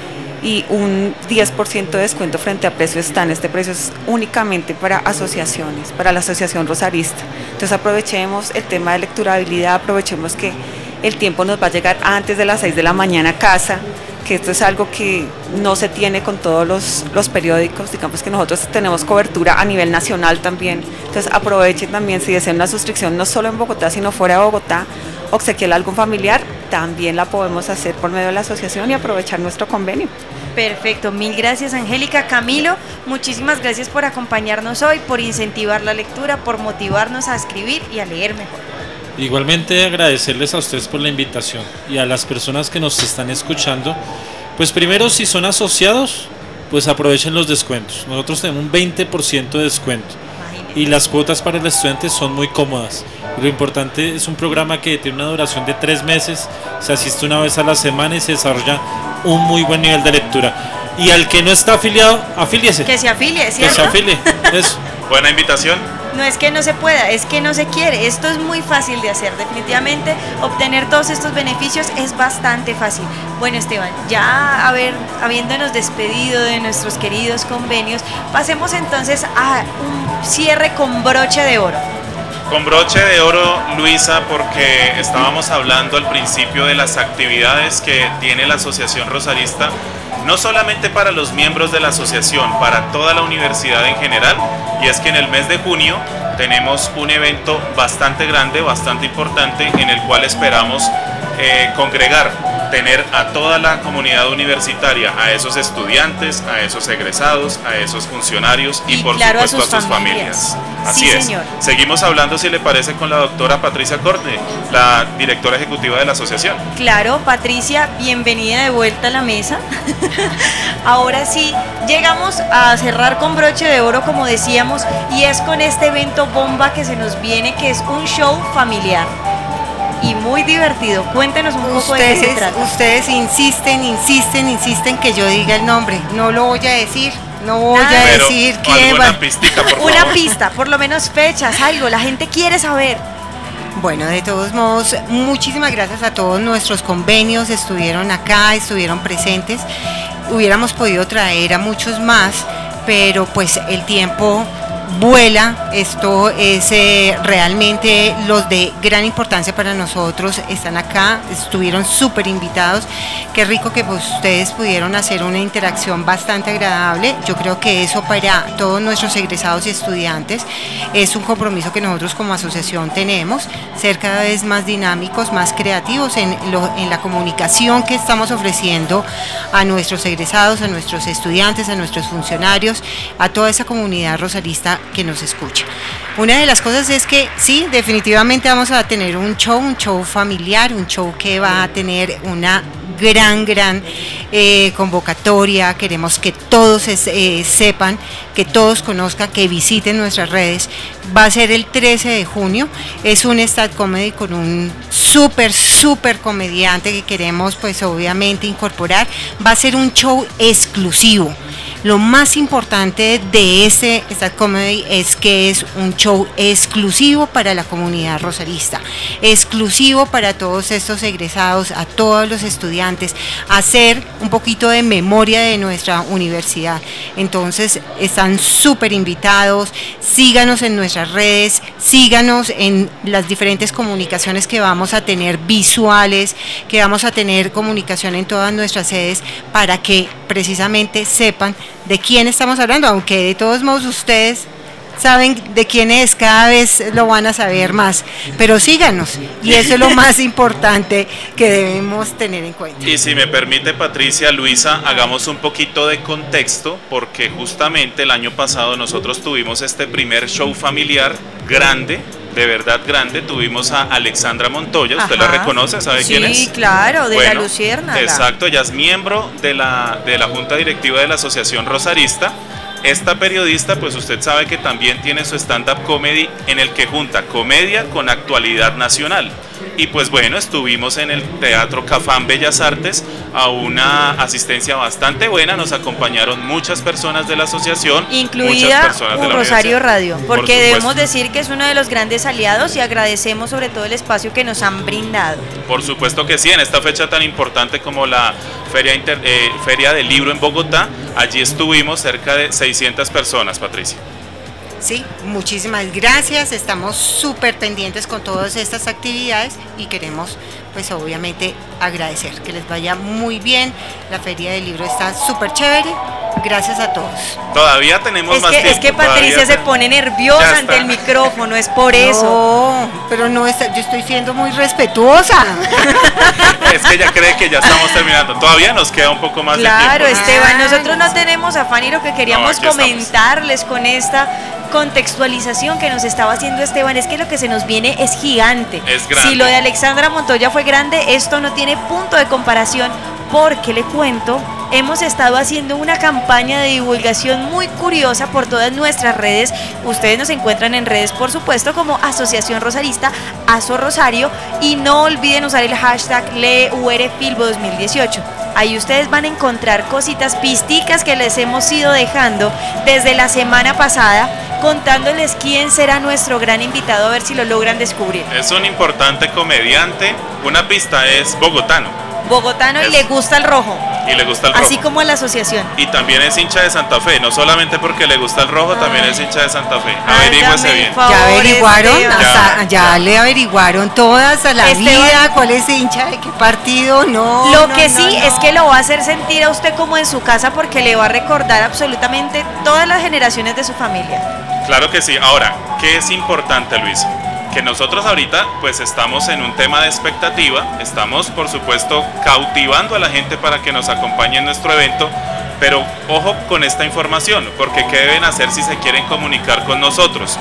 y un 10% de descuento frente a precio stand. Este precio es únicamente para asociaciones, para la Asociación Rosarista. Entonces aprovechemos el tema de lecturabilidad, aprovechemos que el tiempo nos va a llegar antes de las 6 de la mañana a casa, que esto es algo que no se tiene con todos los, los periódicos, digamos que nosotros tenemos cobertura a nivel nacional también, entonces aprovechen también si desean una suscripción no solo en Bogotá, sino fuera de Bogotá, obsequiar a algún familiar, también la podemos hacer por medio de la asociación y aprovechar nuestro convenio. Perfecto, mil gracias Angélica. Camilo, muchísimas gracias por acompañarnos hoy, por incentivar la lectura, por motivarnos a escribir y a leer mejor. Igualmente agradecerles a ustedes por la invitación y a las personas que nos están escuchando. Pues primero, si son asociados, pues aprovechen los descuentos. Nosotros tenemos un 20% de descuento y las cuotas para el estudiante son muy cómodas. Lo importante es un programa que tiene una duración de tres meses, se asiste una vez a la semana y se desarrolla un muy buen nivel de lectura. Y al que no está afiliado, afíliese. Que se afilie, Que ¿cierto? se afilie. Eso. Buena invitación. No es que no se pueda, es que no se quiere. Esto es muy fácil de hacer. Definitivamente obtener todos estos beneficios es bastante fácil. Bueno, Esteban, ya haber, habiéndonos despedido de nuestros queridos convenios, pasemos entonces a un cierre con broche de oro. Con broche de oro, Luisa, porque estábamos hablando al principio de las actividades que tiene la Asociación Rosarista, no solamente para los miembros de la asociación, para toda la universidad en general, y es que en el mes de junio tenemos un evento bastante grande, bastante importante, en el cual esperamos eh, congregar tener a toda la comunidad universitaria, a esos estudiantes, a esos egresados, a esos funcionarios y, Y por claro, supuesto a sus sus familias. familias. Así Sí, es. señor. Seguimos hablando, si le parece, con la doctora Patricia Corte, la directora ejecutiva de la asociación. Claro, Patricia, bienvenida de vuelta a la mesa. Ahora sí, llegamos a cerrar con broche de oro, como decíamos, y es con este evento bomba que se nos viene, que es un show familiar. Y muy divertido. Cuéntenos un poco de qué se Ustedes, trata. ustedes insisten, insisten, insisten que yo diga el nombre. No lo voy a decir. No voy Nada. a Pero, decir quién va. pistica, por Una favor. pista, por lo menos fechas, algo. La gente quiere saber. Bueno, de todos modos, muchísimas gracias a todos nuestros convenios, estuvieron acá, estuvieron presentes. Hubiéramos podido traer a muchos más, pero pues el tiempo vuela, esto es eh, realmente los de gran importancia para nosotros, están acá, estuvieron súper invitados, qué rico que pues, ustedes pudieron hacer una interacción bastante agradable, yo creo que eso para todos nuestros egresados y estudiantes es un compromiso que nosotros como asociación tenemos, ser cada vez más dinámicos, más creativos en, lo- en la comunicación que estamos ofreciendo a nuestros egresados, a nuestros estudiantes, a nuestros funcionarios, a toda esa comunidad rosarista que nos escucha. Una de las cosas es que sí, definitivamente vamos a tener un show, un show familiar, un show que va a tener una gran, gran eh, convocatoria. Queremos que todos eh, sepan, que todos conozcan, que visiten nuestras redes. Va a ser el 13 de junio. Es un stand comedy con un súper, súper comediante que queremos pues obviamente incorporar. Va a ser un show exclusivo. Lo más importante de este stand comedy es que es un show exclusivo para la comunidad rosarista, exclusivo para todos estos egresados, a todos los estudiantes, hacer un poquito de memoria de nuestra universidad. Entonces están súper invitados, síganos en nuestras redes, síganos en las diferentes comunicaciones que vamos a tener visuales, que vamos a tener comunicación en todas nuestras sedes para que precisamente sepan de quién estamos hablando, aunque de todos modos ustedes saben de quién es, cada vez lo van a saber más, pero síganos y eso es lo más importante que debemos tener en cuenta. Y si me permite Patricia, Luisa, hagamos un poquito de contexto porque justamente el año pasado nosotros tuvimos este primer show familiar grande, de verdad grande, tuvimos a Alexandra Montoya, usted la reconoce, ¿sabe quién es? Sí, claro, de la Luciérnaga. Exacto, ella es miembro de la, de la Junta Directiva de la Asociación Rosarista. Esta periodista, pues usted sabe que también tiene su stand-up comedy en el que junta comedia con actualidad nacional. Y pues bueno, estuvimos en el Teatro Cafán Bellas Artes a una asistencia bastante buena, nos acompañaron muchas personas de la asociación, incluida de Rosario. Radio, Por porque debemos decir que es uno de los grandes aliados y agradecemos sobre todo el espacio que nos han brindado. Por supuesto que sí, en esta fecha tan importante como la Feria, Inter- eh, Feria del Libro en Bogotá, allí estuvimos cerca de 600 personas, Patricia. Sí, muchísimas gracias. Estamos súper pendientes con todas estas actividades y queremos, pues obviamente, agradecer que les vaya muy bien. La feria del libro está súper chévere. Gracias a todos. Todavía tenemos Es más que, es tiempo. que Patricia todavía se pone nerviosa ante el micrófono, es por eso. No, pero no está, yo estoy siendo muy respetuosa. Es que ella cree que ya estamos terminando. Todavía nos queda un poco más Claro, de tiempo. Esteban, nosotros no tenemos afán y lo que queríamos estamos. comentarles con esta contextualización que nos estaba haciendo Esteban es que lo que se nos viene es gigante. Es grande. Si lo de Alexandra Montoya fue grande, esto no tiene punto de comparación porque le cuento, hemos estado haciendo una campaña de divulgación muy curiosa por todas nuestras redes. Ustedes nos encuentran en redes, por supuesto, como Asociación Rosarista, ASO Rosario, y no olviden usar el hashtag LeURFilbo 2018. Ahí ustedes van a encontrar cositas pisticas que les hemos ido dejando desde la semana pasada, contándoles quién será nuestro gran invitado, a ver si lo logran descubrir. Es un importante comediante. Una pista es bogotano Bogotano y le gusta el rojo, y le gusta el rojo. así como a la asociación. Y también es hincha de Santa Fe, no solamente porque le gusta el rojo, también es hincha de Santa Fe. Averígüese bien. favor, Ya averiguaron, ya le averiguaron todas a la Esteban. vida, cuál es hincha de qué partido, no. Lo no, que no, sí no. es que lo va a hacer sentir a usted como en su casa porque le va a recordar absolutamente todas las generaciones de su familia. Claro que sí. Ahora, ¿qué es importante, Luis? Que nosotros ahorita pues estamos en un tema de expectativa, estamos por supuesto cautivando a la gente para que nos acompañe en nuestro evento, pero ojo con esta información, porque ¿qué deben hacer si se quieren comunicar con nosotros?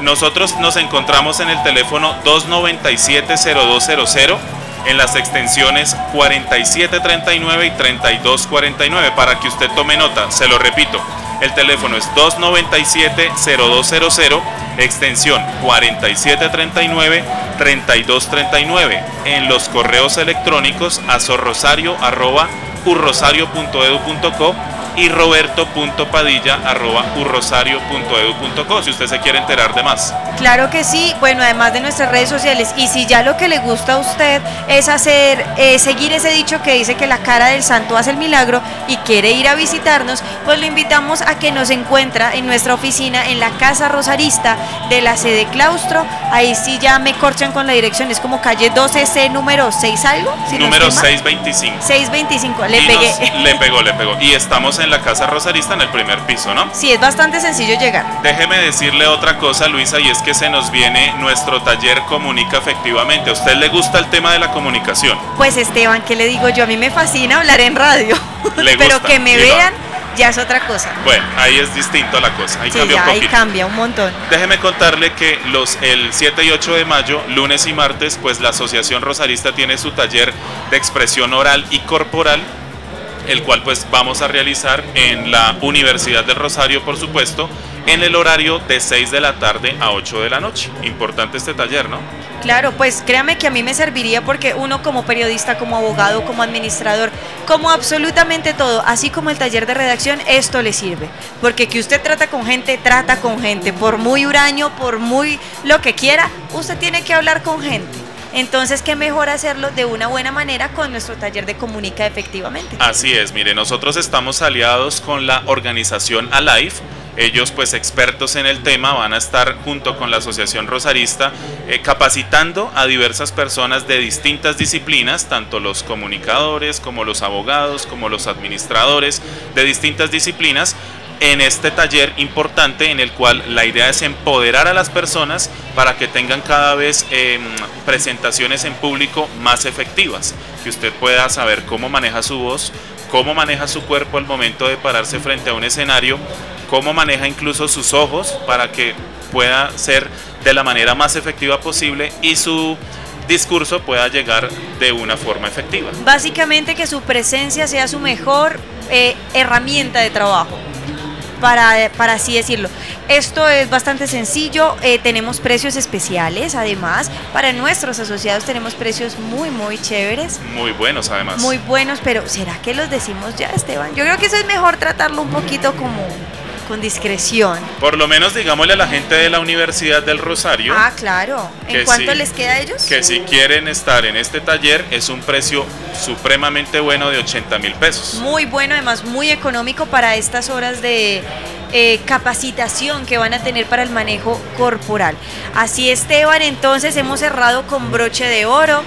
Nosotros nos encontramos en el teléfono 297-0200 en las extensiones 4739 y 3249 para que usted tome nota, se lo repito. El teléfono es 297-0200, extensión 4739-3239. En los correos electrónicos a sorrosario.urrosario.edu.co y roberto.padilla.urrosario.edu.co si usted se quiere enterar de más. Claro que sí, bueno, además de nuestras redes sociales, y si ya lo que le gusta a usted es hacer, eh, seguir ese dicho que dice que la cara del santo hace el milagro y quiere ir a visitarnos, pues lo invitamos a que nos encuentra en nuestra oficina en la Casa Rosarista de la sede Claustro, ahí sí ya me corchan con la dirección, es como calle 12C número 6 algo. si Número estoy mal. 625. 625, le Y pegué. nos- le pegó, le pegó. Y estamos en la Casa Rosarista en el primer piso, ¿no? Sí, es bastante sencillo llegar. Déjeme decirle otra cosa, Luisa, y es que se nos viene nuestro taller Comunica Efectivamente. ¿A usted le gusta el tema de la comunicación? Pues Esteban, ¿qué le digo yo? A mí me fascina hablar en radio, Le pero gusta, que me vean ya es otra cosa. Bueno, ahí es distinto la cosa. Ahí Sí, cambia ya un ahí cambia un montón. Déjeme contarle que los el 7 y 8 de mayo, lunes y martes, pues la Asociación Rosarista tiene su taller de expresión oral y corporal, el cual pues vamos a realizar en la Universidad del Rosario, por supuesto, en el horario de 6 de la tarde a 8 de la noche. Importante este taller, ¿no? Claro, pues créame que a mí me serviría porque uno como periodista, como abogado, como administrador, como absolutamente todo, así como el taller de redacción, esto le sirve. Porque que usted trata con gente, trata con gente. Por muy huraño, por muy lo que quiera, usted tiene que hablar con gente. Entonces, qué mejor hacerlo de una buena manera con nuestro taller de comunica efectivamente. Así es, mire, nosotros estamos aliados con la organización Alive. Ellos, pues expertos en el tema, van a estar junto con la Asociación Rosarista eh, capacitando a diversas personas de distintas disciplinas, tanto los comunicadores como los abogados, como los administradores de distintas disciplinas, en este taller importante en el cual la idea es empoderar a las personas para que tengan cada vez eh, presentaciones en público más efectivas, que usted pueda saber cómo maneja su voz, cómo maneja su cuerpo al momento de pararse frente a un escenario, cómo maneja incluso sus ojos para que pueda ser de la manera más efectiva posible y su discurso pueda llegar de una forma efectiva. Básicamente que su presencia sea su mejor eh, herramienta de trabajo. Para, para así decirlo. Esto es bastante sencillo, eh, tenemos precios especiales, además, para nuestros asociados tenemos precios muy, muy chéveres, Muy buenos además. muy buenos, pero ¿será que los decimos ya, Esteban? Yo creo que eso es mejor tratarlo un poquito como con discreción. Por lo menos digámosle a la gente de la Universidad del Rosario. Ah, claro. ¿En cuánto les queda a ellos? Que si quieren estar en este taller es un precio supremamente bueno de 80 mil pesos. Muy bueno, además muy económico para estas horas de eh, capacitación que van a tener para el manejo corporal. Así Esteban, entonces hemos cerrado con broche de oro.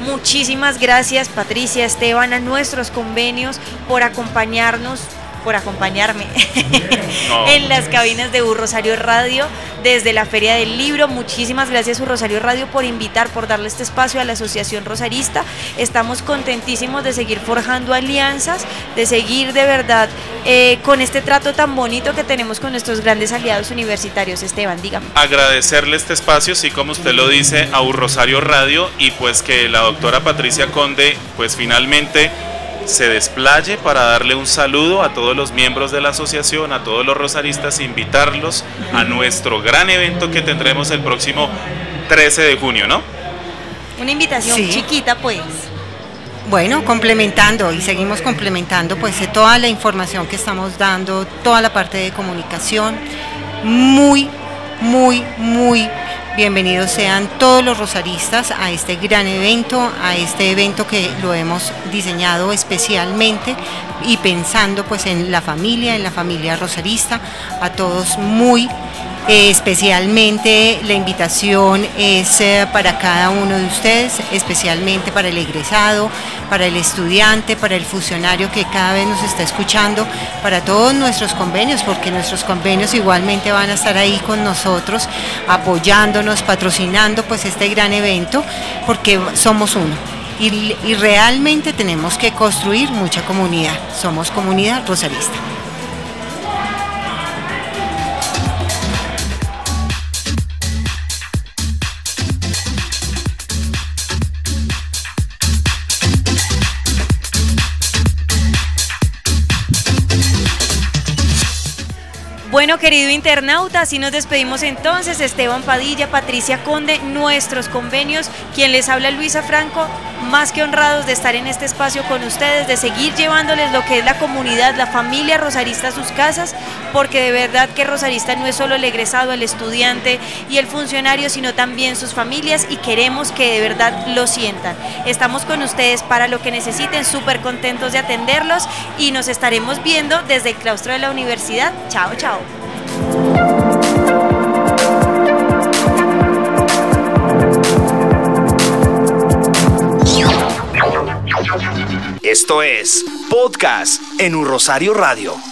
Muchísimas gracias Patricia, Esteban, a nuestros convenios por acompañarnos, por acompañarme No. en las cabinas de U Rosario Radio desde la Feria del Libro. Muchísimas gracias U Rosario Radio por invitar, por darle este espacio a la Asociación Rosarista. Estamos contentísimos de seguir forjando alianzas, de seguir de verdad eh, con este trato tan bonito que tenemos con nuestros grandes aliados universitarios. Esteban, dígame. Agradecerle este espacio, sí como usted lo dice, a Un Rosario Radio y pues que la doctora Patricia Conde pues finalmente se desplaye para darle un saludo a todos los miembros de la asociación, a todos los rosaristas, invitarlos a nuestro gran evento que tendremos el próximo 13 de junio, ¿no? Una invitación Sí. chiquita, pues. Bueno, complementando y seguimos complementando pues eh, toda la información que estamos dando, toda la parte de comunicación. Muy, muy, muy bienvenidos sean todos los rosaristas a este gran evento, a este evento que lo hemos diseñado especialmente y pensando pues en la familia, en la familia rosarista, a todos muy eh, especialmente la invitación es eh, para cada uno de ustedes, especialmente para el egresado, para el estudiante, para el funcionario que cada vez nos está escuchando, para todos nuestros convenios, porque nuestros convenios igualmente van a estar ahí con nosotros, apoyándonos, patrocinando pues este gran evento, porque somos uno. Y, y realmente tenemos que construir mucha comunidad. Somos comunidad rosarista. Bueno, querido internauta, así nos despedimos entonces. Esteban Padilla, Patricia Conde, nuestros convenios, quien les habla Luisa Franco. más que honrados de estar en este espacio con ustedes, de seguir llevándoles lo que es la comunidad, la familia rosarista a sus casas, porque de verdad que rosarista no es solo el egresado, el estudiante y el funcionario, sino también sus familias y queremos que de verdad lo sientan. Estamos con ustedes para lo que necesiten, súper contentos de atenderlos y nos estaremos viendo desde el claustro de la universidad. Chao, chao. Esto es Podcast en Un Rosario Radio.